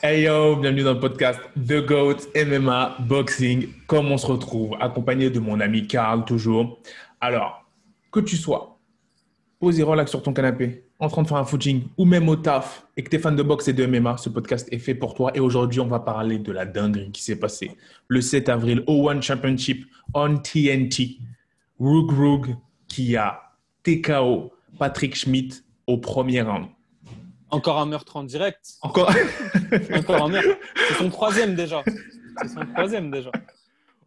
Hey yo, bienvenue dans le podcast The Goat MMA Boxing. Comme on se retrouve, accompagné de mon ami Karl toujours. Alors, que tu sois posé relax sur ton canapé, en train de faire un footing ou même au taf et que tu es fan de boxe et de MMA, ce podcast est fait pour toi. Et aujourd'hui, on va parler de la dinguerie qui s'est passée le 7 avril au One Championship on TNT. Rug Rug qui a TKO Patrick Schmidt au premier round. Encore un meurtre en direct. Encore Encore un meurtre. C'est son troisième déjà. C'est son troisième déjà.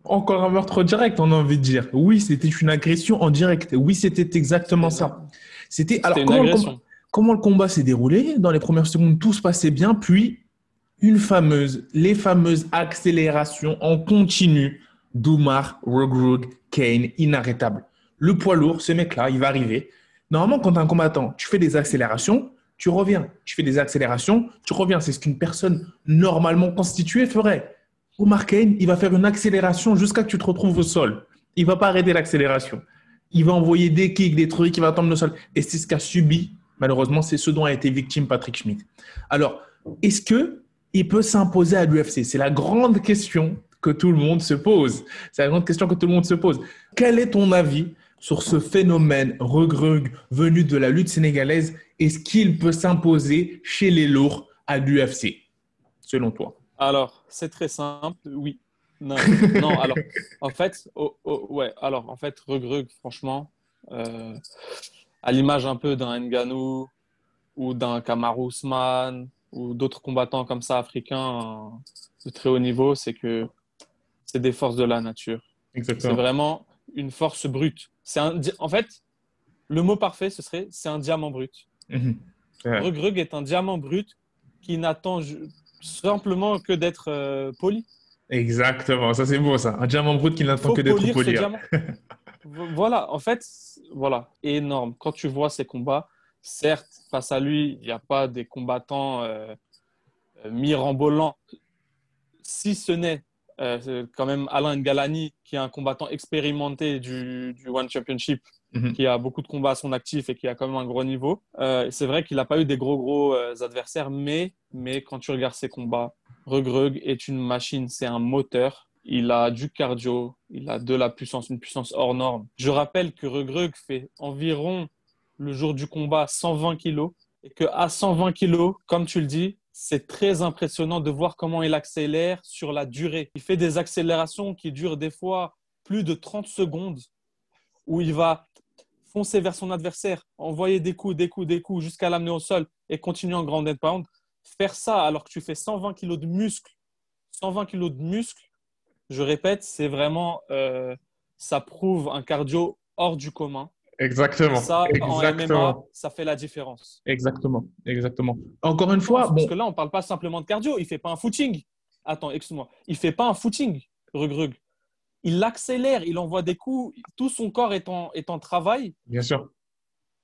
Encore un meurtre direct, on a envie de dire. Oui, c'était une agression en direct. Oui, c'était exactement ça. C'était alors comment le, combat, comment le combat s'est déroulé Dans les premières secondes, tout se passait bien, puis une fameuse, les fameuses accélérations en continu d'Oumar Rogrug Kane, inarrêtable. Le poids lourd, ce mec-là, il va arriver. Normalement, quand un combattant, tu fais des accélérations, tu reviens. Tu fais des accélérations, tu reviens. C'est ce qu'une personne normalement constituée ferait. Omar Kane, il va faire une accélération jusqu'à que tu te retrouves au sol. Il va pas arrêter l'accélération. Il va envoyer des kicks, des trucs, il va tomber au sol. Et c'est ce qu'a subi, malheureusement, c'est ce dont a été victime Patrick Schmidt. Alors, est-ce que il peut s'imposer à l'UFC C'est la grande question que tout le monde se pose. C'est la grande question que tout le monde se pose. Quel est ton avis sur ce phénomène regrug venu de la lutte sénégalaise Est-ce qu'il peut s'imposer chez les lourds à l'UFC, selon toi? Alors, c'est très simple. Oui. Non, non alors, en fait, oh, oh, ouais, alors, en fait, Regrug, franchement, euh, à l'image un peu d'un Ngannou ou d'un Kamaru Usman ou d'autres combattants comme ça africains euh, de très haut niveau, c'est que c'est des forces de la nature. C'est vraiment une force brute. C'est un, en fait, le mot parfait, ce serait c'est un diamant brut. Regrug est un diamant brut qui n'attend simplement que d'être euh, poli. Exactement, ça c'est beau ça. Un diamant brut qui n'attend que d'être poli. hein. voilà, en fait, voilà, énorme. Quand tu vois ces combats, certes, face à lui, il n'y a pas des combattants euh, euh, mirambolants, si ce n'est euh, c'est quand même Alain Galani, qui est un combattant expérimenté du, du One Championship, Mhm. qui a beaucoup de combats à son actif et qui a quand même un gros niveau. Euh, c'est vrai qu'il n'a pas eu des gros, gros euh, adversaires, mais, mais quand tu regardes ses combats, Regrug est une machine, c'est un moteur. Il a du cardio, il a de la puissance, une puissance hors norme. Je rappelle que Regrug fait environ le jour du combat 120 kilos et que à 120 kilos, comme tu le dis, c'est très impressionnant de voir comment il accélère sur la durée. Il fait des accélérations qui durent des fois plus de 30 secondes où il va foncer vers son adversaire, envoyer des coups, des coups, des coups jusqu'à l'amener au sol et continuer en ground and pound. Faire ça alors que tu fais 120 kilos de muscles, 120 kilos de muscles, je répète, c'est vraiment, euh, ça prouve un cardio hors du commun. Exactement. Ça, en MMA, Exactement. ça fait la différence. Exactement. Exactement. Encore une fois, Parce bon, que là, on parle pas simplement de cardio, il fait pas un footing. Attends, excuse-moi, il fait pas un footing, Regrug. Il accélère, il envoie des coups, tout son corps est en, est en travail. bien sûr.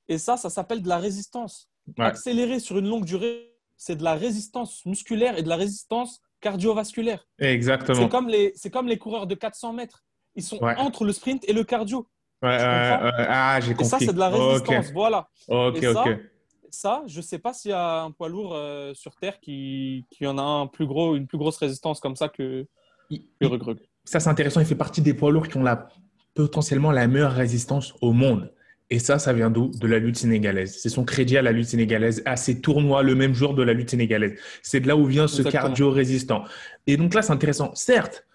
Et ça, ça s'appelle de la résistance. Ouais. Accélérer sur une longue durée, c'est de la résistance musculaire et de la résistance cardiovasculaire. Exactement. C'est comme, les, c'est comme les coureurs de 400 mètres. Ils sont Ouais. entre le sprint et le cardio. Ouais, ouais. Ah, j'ai Et compris. ça, c'est de la résistance. Voilà. Ok, ok. Et ça. Ça, je ne sais pas s'il y a un poids lourd euh, sur Terre qui, qui en a un plus gros, une plus grosse résistance comme ça que, que Regrug. Ça, c'est intéressant. Il fait partie des poids lourds qui ont la, potentiellement la meilleure résistance au monde. Et ça, ça vient d'où? De la lutte sénégalaise. C'est son crédit à la lutte sénégalaise, à ces tournois le même jour de la lutte sénégalaise. C'est de là où vient ce Exactement. cardio résistant. Et donc là, c'est intéressant. Certes,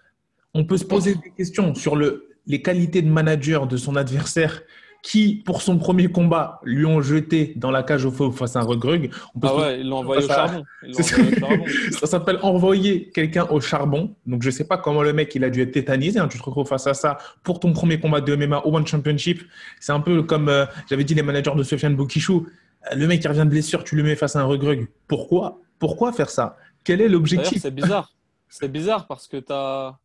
on peut se poser des questions sur le, les qualités de manager de son adversaire qui, pour son premier combat, lui ont jeté dans la cage au feu face à un regrug. On peut Ah ouais, ils l'ont envoyé au Ça- envoyé au charbon. ça s'appelle envoyer quelqu'un au charbon. Donc, je sais pas comment le mec, il a dû être tétanisé. hein. Tu te retrouves face à ça pour ton premier combat de MMA au One Championship. C'est un peu comme euh, j'avais dit les managers de Sofiane Bokichou. Euh, Le mec, qui revient de blessure, tu le mets face à un regrug. Pourquoi? Pourquoi faire ça? Quel est l'objectif? C'est bizarre. C'est bizarre parce que tu as.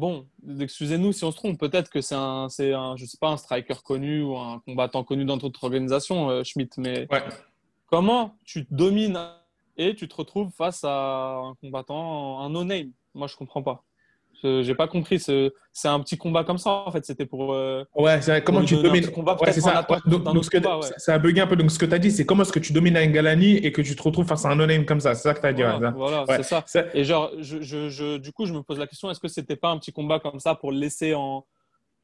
Bon, excusez-nous si on se trompe. Peut-être que c'est un, c'est un, je sais pas, un striker connu ou un combattant connu dans toute organisation, euh, Schmidt. Mais Ouais. comment tu domines et tu te retrouves face à un combattant, un no-name? Moi, je comprends pas. J'ai pas compris. ce- C'est un petit combat comme ça, en fait. C'était pour. euh, Ouais, c'est vrai. Comment tu domines Ouais, c'est ça. donc, donc ce combat, ouais. ça a bugué un peu. Donc, ce que tu as dit, c'est comment est-ce que tu domines un Ngalani et que tu te retrouves face à un no-name comme ça. C'est ça que tu as dit. Voilà, Ouais. c'est ça. Et genre, je, je, je- du coup, je me pose la question est-ce que c'était pas un petit combat comme ça pour le laisser en.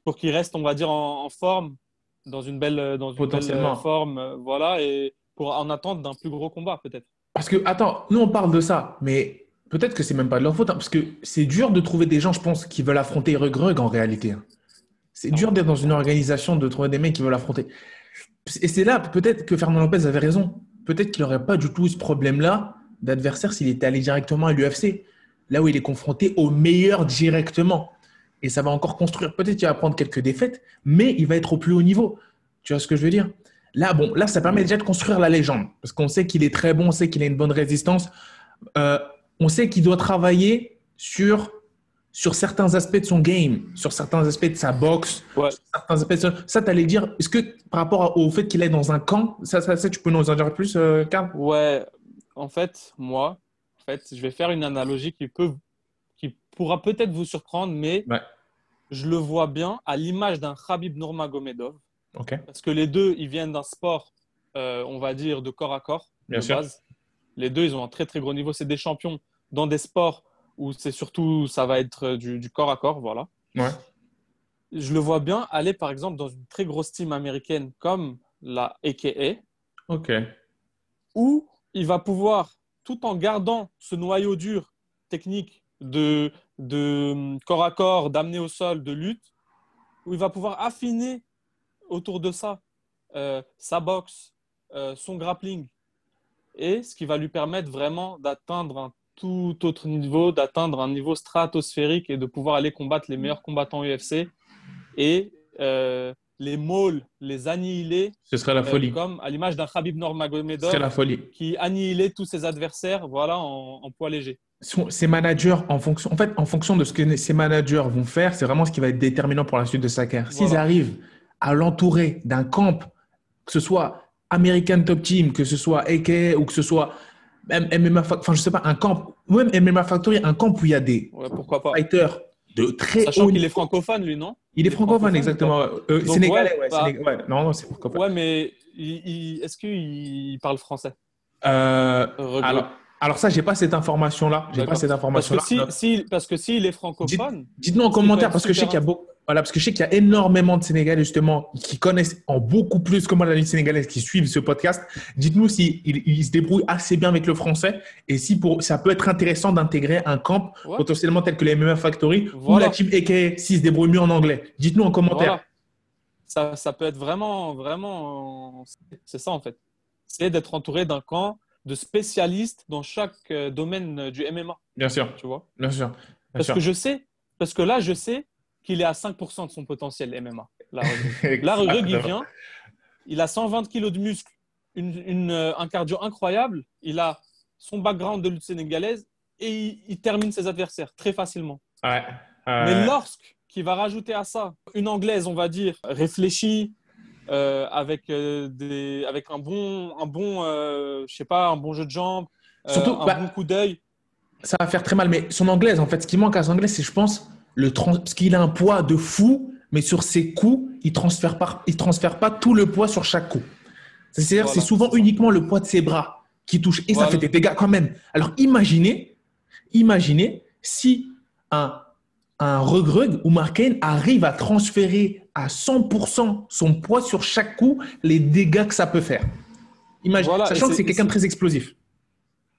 pour qu'il reste, on va dire, en, en forme, dans une belle, dans une belle Potentiellement. euh, forme, euh, voilà, et pour en attente d'un plus gros combat, peut-être. Parce que, attends, nous on parle de ça, mais peut-être que c'est même pas de leur faute, hein, parce que c'est dur de trouver des gens, je pense, qui veulent affronter Rug Rug en réalité. hein. C'est dur d'être dans une organisation, de trouver des mecs qui veulent affronter. Et c'est là, peut-être que Fernand Lopez avait raison. Peut-être qu'il n'aurait pas du tout ce problème-là d'adversaire s'il était allé directement à l'UFC, là où il est confronté au meilleur directement. Et ça va encore construire. Peut-être qu'il va prendre quelques défaites, mais il va être au plus haut niveau. Tu vois ce que je veux dire? Là, bon, là, ça permet déjà de construire la légende. Parce qu'on sait qu'il est très bon, on sait qu'il a une bonne résistance. Euh, on sait qu'il doit travailler sur, sur certains aspects de son game, sur certains aspects de sa boxe, Ouais. sur certains aspects de Ça, tu allais dire, est-ce que par rapport au fait qu'il est dans un camp, ça, ça, ça, tu peux nous en dire plus, euh, Karl? Ouais, en fait, moi, en fait, je vais faire une analogie qui peut, qui pourra peut-être vous surprendre, mais Ouais. je le vois bien à l'image d'un Khabib Nurmagomedov, Ok, parce que les deux, ils viennent d'un sport, euh, on va dire, de corps à corps, Bien de sûr. base. Les deux, ils ont un très très gros niveau. C'est des champions dans des sports où c'est surtout, ça va être euh, du, du corps à corps, voilà. ouais, Je le vois bien aller, par exemple, dans une très grosse team américaine comme la AKA, ok, où il va pouvoir, tout en gardant ce noyau dur technique de, de hum, corps à corps, d'amener au sol, de lutte, où il va pouvoir affiner autour de ça euh, sa boxe, euh, son grappling, et ce qui va lui permettre vraiment d'atteindre un tout autre niveau, d'atteindre un niveau stratosphérique et de pouvoir aller combattre les meilleurs combattants UFC et euh, les mauls, les annihiler, ce serait la euh, folie. comme à l'image d'un Khabib Nurmagomedov la folie. qui annihilait tous ses adversaires voilà, en, en poids léger. Ses managers, en fonction, en fait, en fonction de ce que ses managers vont faire, c'est vraiment ce qui va être déterminant pour la suite de sa carrière. S'ils Voilà. arrivent à l'entourer d'un camp, que ce soit American Top Team, que ce soit AK ou que ce soit MMA, enfin je sais pas, un camp, même MMA Factory, un camp où il y a des Ouais, pourquoi pas fighters de très Sachant haut qu'il est francophone, lui, non? Il est francophone, exactement. Euh, Donc, sénégalais, ouais, ouais. bah- sénégalais, ouais. Non, non, c'est francophone. Ouais, mais est-ce qu'il parle français? Euh, alors, alors ça, j'ai pas cette information-là. J'ai pas cette Parce information-là. que si, si, parce que s'il est francophone, Dites-nous en commentaire parce que je sais qu'il y a beaucoup, voilà, parce que je sais qu'il y a énormément de Sénégalais justement qui connaissent en beaucoup plus que moi la ligne sénégalaise qui suivent ce podcast. Dites-nous si ils, se débrouillent assez bien avec le français et si pour ça peut être intéressant d'intégrer un camp Ouais. potentiellement tel que les MMA Factory ou la team AKA s'ils se débrouillent mieux en anglais. Dites-nous en commentaire. voilà. ça, ça peut être vraiment, vraiment, c'est ça en fait. C'est d'être entouré d'un camp de spécialistes dans chaque euh, domaine du MMA, Bien sûr, tu vois? bien sûr. Bien Parce sûr. que je sais, parce que là, je sais qu'il est à 5% de son potentiel MMA. Là, il vient, il a 120 kilos de muscles, une, une, euh, un cardio incroyable, il a son background de lutte sénégalaise et il, il termine ses adversaires très facilement. Ouais. Euh, Mais lorsqu'il va rajouter à ça une anglaise, on va dire, réfléchie, euh, avec, euh, des, avec un bon, un bon je sais pas, un bon jeu de jambes, Surtout, un bah, bon coup d'œil. ça va faire très mal. Mais son anglaise, en fait, ce qui manque à son anglaise, c'est, je pense, le trans... parce qu'il a un poids de fou, mais sur ses coups, il transfère pas, il transfère pas tout le poids sur chaque coup. C'est-à-dire, Voilà, c'est souvent uniquement le poids de ses bras qui touche, et Voilà. ça fait des dégâts quand même. Alors, imaginez, imaginez si un un regrug ou Marken arrive à transférer à 100% son poids sur chaque coup, les dégâts que ça peut faire. Imagine, Voilà, sachant que c'est quelqu'un de très explosif.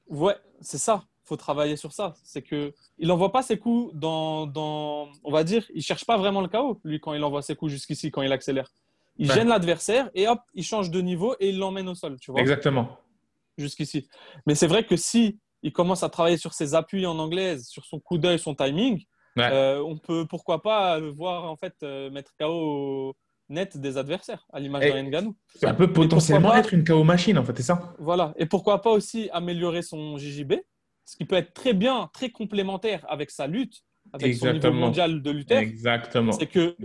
Ouais, c'est ça. Faut travailler sur ça. C'est que il envoie pas ses coups dans, dans, on va dire, il cherche pas vraiment le chaos lui quand il envoie ses coups jusqu'ici, quand il accélère. Il gêne l'adversaire et hop, il change de niveau et il l'emmène au sol, tu vois, Exactement. jusqu'ici. Mais c'est vrai que si il commence à travailler sur ses appuis en anglaise, sur son coup d'œil, son timing, Ouais. euh, on peut pourquoi pas le voir en fait euh, mettre KO net des adversaires à l'image d'un Ngannou. Ça peut potentiellement pas- être une KO machine, en fait, c'est ça Voilà. Et pourquoi pas aussi améliorer son JJB, ce qui peut être très bien, très complémentaire avec sa lutte, avec son Exactement. niveau mondial de lutteur. Exactement. C'est que,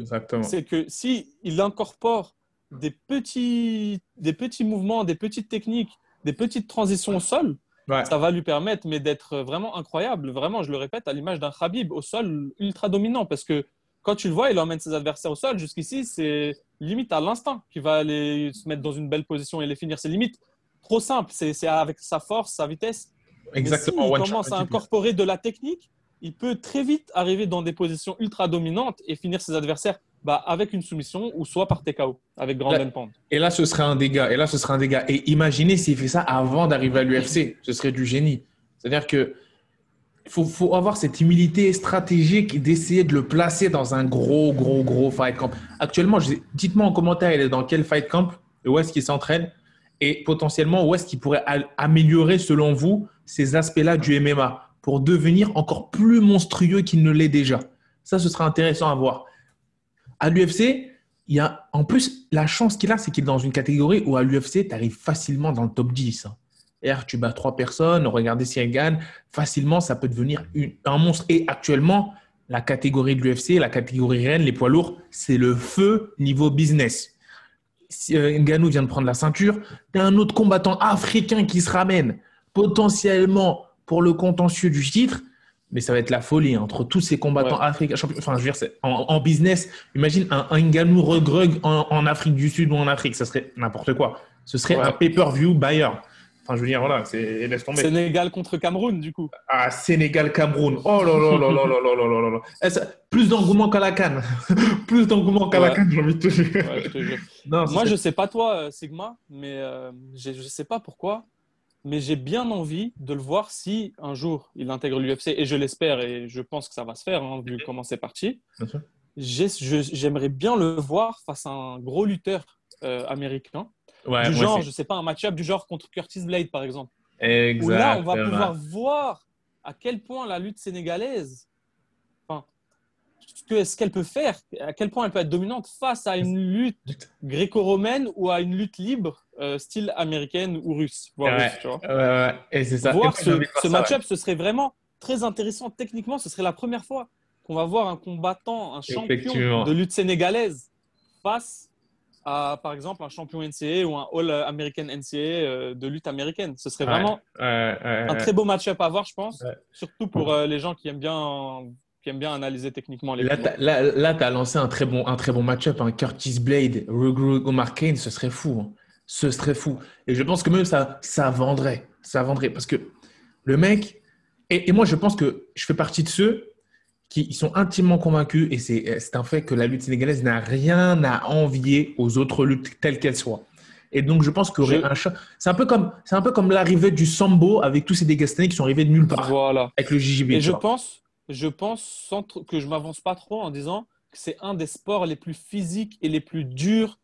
c'est que si il incorpore des petits, des petits mouvements, des petites techniques, des petites transitions au sol, Ouais. ça va lui permettre mais d'être vraiment incroyable. Vraiment, je le répète, à l'image d'un Khabib au sol ultra dominant. Parce que quand tu le vois, il emmène ses adversaires au sol. Jusqu'ici, c'est limite à l'instinct qu'il va aller se mettre dans une belle position et les finir. C'est limite trop simple. C'est avec sa force, sa vitesse. Exactement. Mais one s'il commence à incorporer de la technique, il peut très vite arriver dans des positions ultra dominantes et finir ses adversaires bah, avec une soumission ou soit par TKO, avec grand Pound. Et là, ce serait un dégât. Et là, ce serait un dégât. Et imaginez s'il fait ça avant d'arriver à l'UFC. Ce serait du génie. C'est-à-dire que faut, faut avoir cette humilité stratégique d'essayer de le placer dans un gros, gros, gros fight camp. Actuellement, dites-moi en commentaire, il est dans quel fight camp et où est-ce qu'il s'entraîne et potentiellement où est-ce qu'il pourrait améliorer, selon vous, ces aspects-là du MMA pour devenir encore plus monstrueux qu'il ne l'est déjà. Ça, ce sera intéressant à voir. À l'UFC, il y a, en plus, la chance qu'il a, c'est qu'il est dans une catégorie où à l'UFC, tu arrives facilement dans le top 10. hein. C'est-à-dire, tu bats trois personnes, regardez si elle gagne, facilement, ça peut devenir un monstre. Et actuellement, la catégorie de l'UFC, la catégorie reine, les poids lourds, c'est le feu niveau business. Si euh, Ngannou vient de prendre la ceinture, tu as un autre combattant africain qui se ramène potentiellement pour le contentieux du titre, mais ça va être la folie hein, entre tous ces combattants Ouais. africains. Enfin, je veux dire, c'est- en, en business, imagine un, un Ngannou regrug en, en Afrique du Sud ou en Afrique, ça serait n'importe quoi. Ce serait Ouais. un pay-per-view buyer. Enfin, je veux dire, voilà, c'est laisse tomber. Sénégal contre Cameroun, du coup. Ah, Sénégal, Cameroun. Oh là là là là là là là là là là. Eh, ça- Plus d'engouement qu'à la canne. plus d'engouement qu'à la Ouais. canne, j'ai envie de te dire. Ouais, je te jure. Non, Moi, je sais pas toi, euh, Sigma, mais euh, je sais pas pourquoi, mais j'ai bien envie de le voir si un jour il intègre l'UFC, et je l'espère, et je pense que ça va se faire, hein, vu comment c'est parti. J'aimerais bien le voir face à un gros lutteur euh, américain, Ouais, du genre, je sais pas, un match-up du genre contre Curtis Blade, par exemple. Où là, on va pouvoir voir à quel point la lutte sénégalaise, enfin, ce qu'elle peut faire, à quel point elle peut être dominante face à une lutte gréco-romaine ou à une lutte libre, euh, style américaine ou russe. voire Ouais. russe, tu vois. Ouais, et c'est ça. Et Voir moi, ce, match-up, ce serait vraiment très intéressant techniquement. Ce serait la première fois qu'on va voir un combattant, un champion de lutte sénégalaise face à, par exemple, un champion NCA ou un All-American NCA euh, de lutte américaine. Ce serait vraiment Ouais, ouais, un très beau match-up à voir, je pense. Surtout pour euh, les gens qui aiment bien, qui aiment bien analyser techniquement les Là, tu as lancé un très bon, un très bon match-up. hein. Curtis Blade, Rugru- Omar Kane, ce serait fou. hein. Ce serait fou. Et je pense que même ça, ça vendrait. Ça vendrait. Parce que le mec. Et, et moi, je pense que je fais partie de ceux qui ils sont intimement convaincus, et c'est c'est un fait que la lutte sénégalaise n'a rien à envier aux autres luttes telles qu'elles soient. Et donc, je pense qu'il y aurait Je- C'est un peu comme, c'est un peu comme l'arrivée du sambo avec tous ces Dégastanais qui sont arrivés de nulle part Voilà. avec le JJB. Et je vois. pense, je pense sans que je m'avance pas trop en disant que c'est un des sports les plus physiques et les plus durs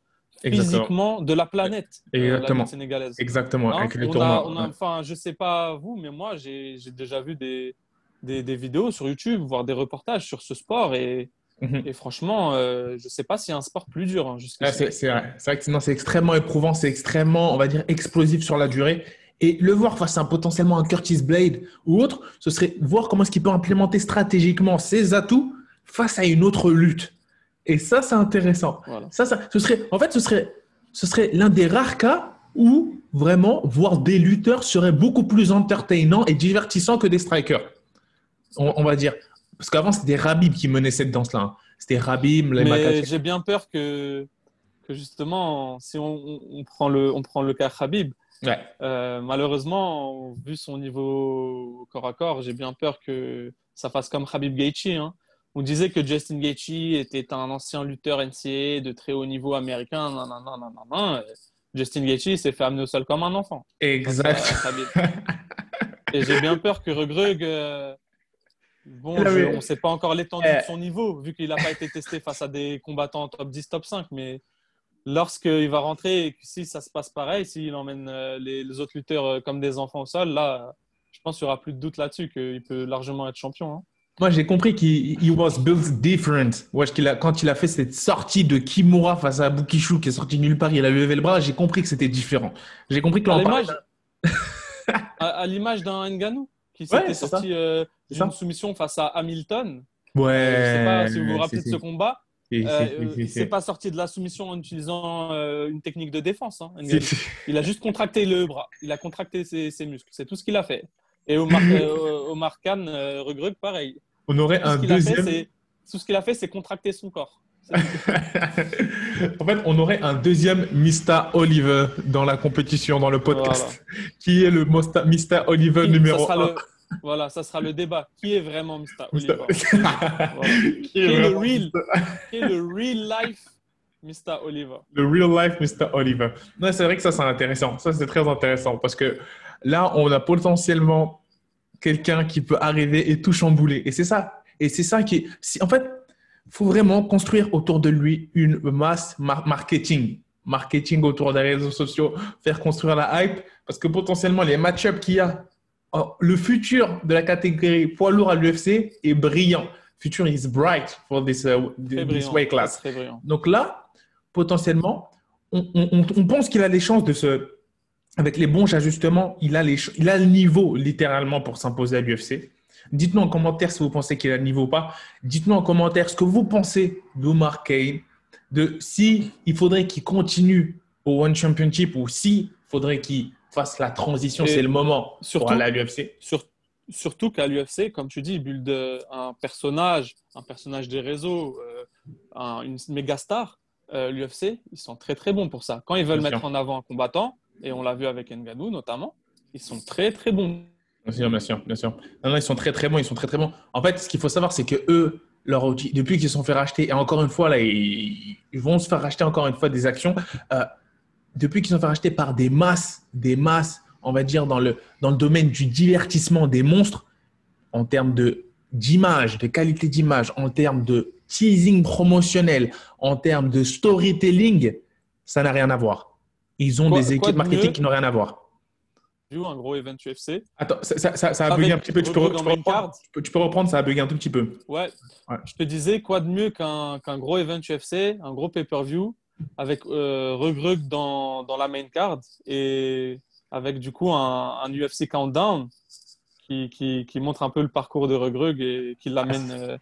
Exactement. physiquement de la planète, euh, la Exactement. sénégalaise. Exactement. Hein, avec les on a, tournois. on a- ouais. enfin, je sais pas vous, mais moi, j'ai déjà vu des, des, des vidéos sur YouTube, voire des reportages sur ce sport. Et, Mhm. et franchement, euh, je sais pas s'il y a un sport plus dur. hein. Ouais, c'est vrai. C'est vrai que c'est extrêmement éprouvant, c'est extrêmement, on va dire, explosif sur la durée. Et le voir face à un, potentiellement un Curtis Blade ou autre, ce serait voir comment est-ce qu'il peut implémenter stratégiquement ses atouts face à une autre lutte. Et ça, c'est intéressant. Voilà. Ça, ça, ce serait, en fait, ce serait, ce serait l'un des rares cas où vraiment voir des lutteurs serait beaucoup plus entertainant et divertissant que des strikers. On, on va dire. Parce qu'avant, c'était Rabib qui menait cette danse-là. hein. C'était Rabib, les Mais j'ai bien peur que, que justement, si on, prend le, on prend le cas Khabib, Ouais. euh, malheureusement, vu son niveau corps à corps, j'ai bien peur que ça fasse comme Khabib Gaethje. hein. On disait que Justin Gaethje était un ancien lutteur NCAA de très haut niveau américain. Non, non, non, non, non, non. Justin Gaethje s'est fait amener au sol comme un enfant. Exact. Khabib. Et j'ai bien peur que Regrug, euh, bon, je- on ne sait pas encore l'étendue Eh. de son niveau, vu qu'il n'a pas été testé face à des combattants top 10, top 5, mais lorsqu'il va rentrer et que si ça se passe pareil, s'il emmène euh, les, les autres lutteurs euh, comme des enfants au sol, là, je pense qu'il n'y aura plus de doute là-dessus, qu'il peut largement être champion. hein. Moi, j'ai compris qu'il he was built different. Ouais, qu'il a, quand il a fait cette sortie de Kimura face à Bukishu, qui est sorti nulle part, il a levé le bras, j'ai compris que c'était différent. J'ai compris que À l'image à, à l'image d'un Ngannou qui s'était sorti euh, d'une soumission face à Hamilton. Ouais. je ne sais pas si vous vous rappelez de ce combat. c'est pas sorti de la soumission en utilisant une technique de défense. Hein, il a juste contracté le bras. Il a contracté ses, muscles. C'est tout ce qu'il a fait. Et Omar, Omar Khan, Regrug, pareil. On aurait un deuxième. tout ce qu'il a fait, c'est contracter son corps. en fait, on aurait un deuxième Mr. Oliver dans la compétition, dans le podcast, qui est le Mr. Oliver numéro 1. voilà, ça sera le débat. Qui est vraiment Mr. Oliver? Qui, est le real, qui est le real life Mr. Oliver? Le real life Mr. Oliver. Non, c'est vrai que ça, c'est intéressant. Ça, c'est très intéressant parce que là, on a potentiellement quelqu'un qui peut arriver et tout chambouler. Et c'est ça. Et c'est ça qui est. En fait, il faut vraiment construire autour de lui une masse marketing. Marketing autour des réseaux sociaux, faire construire la hype, parce que potentiellement, les match-ups qu'il y a, oh, le futur de la catégorie poids lourd à l'UFC est brillant. Future is bright for this, uh, weight class. Donc là, potentiellement, on, on pense qu'il a les chances de se. Avec les bons ajustements, il a, les, il a le niveau littéralement pour s'imposer à l'UFC. Dites-nous en commentaire si vous pensez qu'il a le niveau ou pas. Dites-nous en commentaire ce que vous pensez d'Omar Kane, de si il faudrait qu'il continue au One Championship ou si faudrait qu'il fasse la transition, c'est le moment surtout, pour aller à l'UFC. surtout qu'à l'UFC, comme tu dis, il build un personnage, un personnage des réseaux, euh, une méga star. Euh, L'UFC, ils sont très très bons pour ça. Quand ils veulent mettre en avant un combattant, et on l'a vu avec Ngannou notamment, ils sont très très bons Bien sûr, bien sûr, bien sûr. Non, non, ils sont très très bons, ils sont très très bons. En fait, ce qu'il faut savoir, c'est que eux, leur outil, depuis qu'ils se sont fait racheter, et encore une fois, là, ils, vont se faire racheter encore une fois des actions, euh, depuis qu'ils sont fait racheter par des masses, des masses, on va dire, dans le, dans le domaine du divertissement des monstres, en termes de d'image, de qualité d'image, en termes de teasing promotionnel, en termes de storytelling, ça n'a rien à voir. Ils ont des équipes marketing qui n'ont rien à voir un gros event UFC. Attends, ça, ça, ça a bugué un petit peu. Tu peux, reprendre, tu, peux, reprendre, ça a bugué un tout petit peu. Ouais. Je te disais, quoi de mieux qu'un gros event UFC, un gros pay-per-view, avec euh, Regrug dans, dans, la main card et avec du coup un, un UFC countdown qui, qui, qui, montre un peu le parcours de Regrug et qui l'amène. Euh,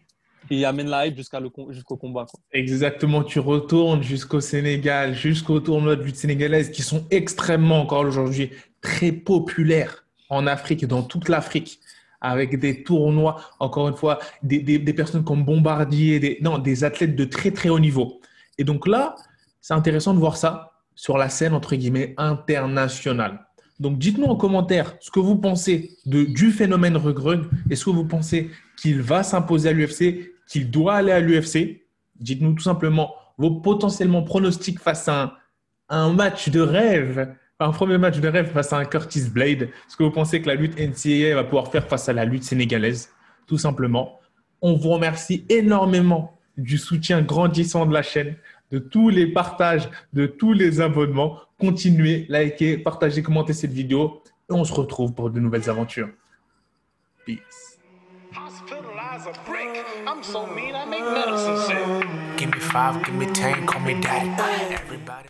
qui amène la hype jusqu'au combat. Exactement, tu retournes jusqu'au Sénégal, jusqu'au tournoi de lutte sénégalaise qui sont extrêmement encore aujourd'hui très populaires en Afrique, dans toute l'Afrique, avec des tournois, encore une fois, des, des, personnes comme Bombardier, des, des athlètes de très très haut niveau. Et donc là, c'est intéressant de voir ça sur la scène, entre guillemets, internationale. Donc dites-nous en commentaire ce que vous pensez de, du phénomène Regrun. Est-ce que vous pensez qu'il va s'imposer à l'UFC qu'il doit aller à l'UFC. Dites-nous tout simplement vos potentiellement pronostics face à un, match de rêve, un premier match de rêve face à un Curtis Blade. Est-ce que vous pensez que la lutte NCAA va pouvoir faire face à la lutte sénégalaise? Tout simplement. On vous remercie énormément du soutien grandissant de la chaîne, de tous les partages, de tous les abonnements. Continuez, likez, partagez, commentez cette vidéo et on se retrouve pour de nouvelles aventures. Peace. A brick. I'm so mean, I make medicine sick. Give me five, give me ten, call me daddy. Everybody.